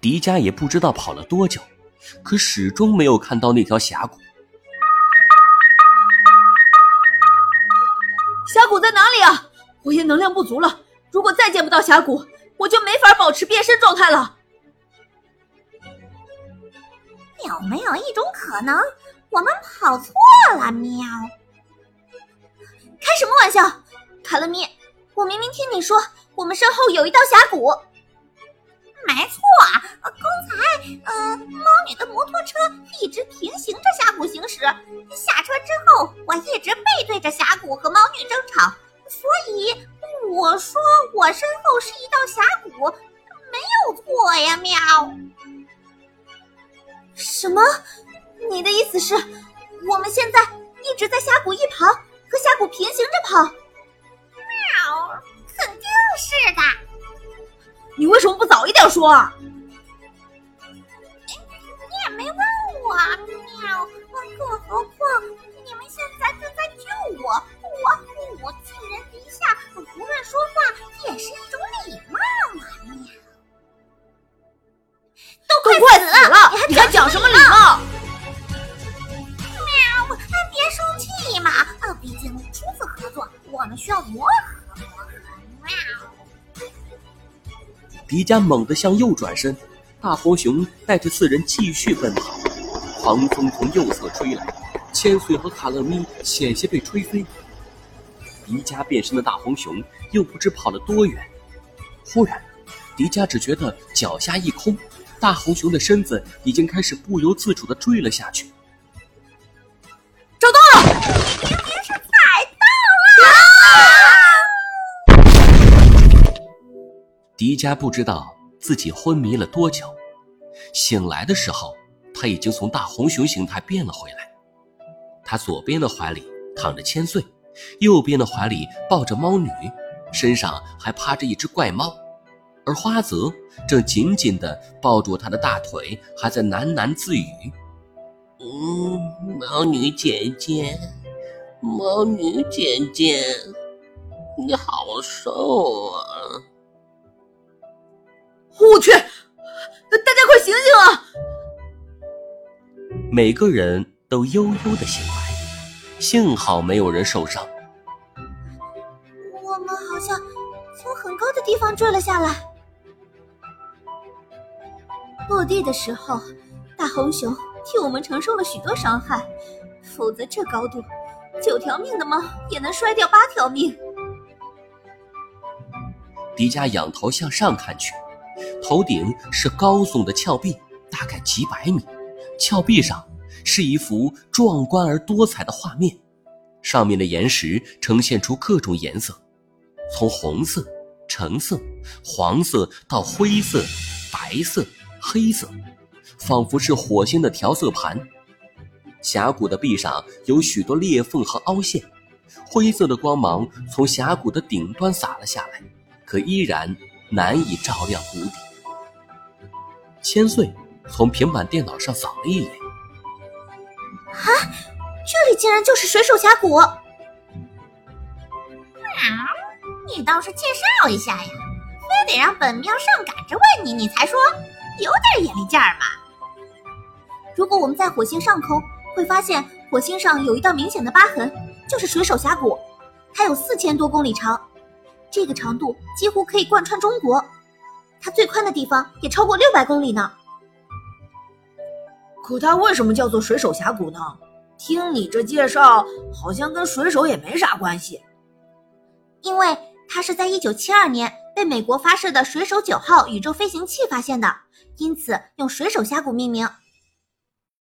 迪迦也不知道跑了多久，可始终没有看到那条峡谷。峡谷在哪里啊？火焰能量不足了，如果再见不到峡谷，我就没法保持变身状态了。有没有一种可能，我们跑错了？喵！开什么玩笑，卡乐咪！我明明听你说，我们身后有一道峡谷。没错，刚才呃，猫女的摩托车一直平行着峡谷行驶，下车之后，我一直背对着峡谷和猫女争吵，所以我说我身后是一道峡谷，没有错呀，喵。什么？你的意思是，我们现在一直在峡谷一旁，和峡谷平行着跑？喵，肯定是的。你为什么不早一点说？你也没问我，喵。更何况你们现在正在救我，我我寄人篱下，不乱说话也是一种礼貌嘛，喵。都快死了，你还讲什么礼貌？喵，别生气嘛！啊，毕竟初次合作，我们需要磨迪迦猛地向右转身，大红熊带着四人继续奔跑。狂风从右侧吹来，千岁和卡乐咪险些被吹飞。迪迦变身的大红熊又不知跑了多远，忽然，迪迦只觉得脚下一空。大红熊的身子已经开始不由自主的坠了下去。迪迦不知道自己昏迷了多久，醒来的时候，他已经从大红熊形态变了回来。他左边的怀里躺着千岁，右边的怀里抱着猫女，身上还趴着一只怪猫。而花泽正紧紧地抱住他的大腿，还在喃喃自语：“嗯，猫女姐姐，猫女姐姐，你好瘦啊！”每个人都悠悠的醒来，幸好没有人受伤。我们好像从很高的地方坠了下来。落地的时候，大红熊替我们承受了许多伤害，否则这高度，九条命的猫也能摔掉八条命。迪迦仰头向上看去，头顶是高耸的峭壁，大概几百米。峭壁上是一幅壮观而多彩的画面，上面的岩石呈现出各种颜色，从红色、橙色、黄色到灰色、白色。黑色，仿佛是火星的调色盘。峡谷的壁上有许多裂缝和凹陷，灰色的光芒从峡谷的顶端洒了下来，可依然难以照亮谷底。千岁从平板电脑上扫了一眼，竟然就是水手峡谷！啊，你倒是介绍一下呀，非得让本喵上赶着问你，你才说。有点眼力劲儿嘛！如果我们在火星上空，会发现火星上有一道明显的疤痕，就是水手峡谷，它有四千多公里长，这个长度几乎可以贯穿中国，它最宽的地方也超过六百公里呢。可它为什么叫做水手峡谷呢？听你这介绍，好像跟水手也没啥关系。因为它是在一九七二年被美国发射的水手九号宇宙飞行器发现的。因此，用水手峡谷命名。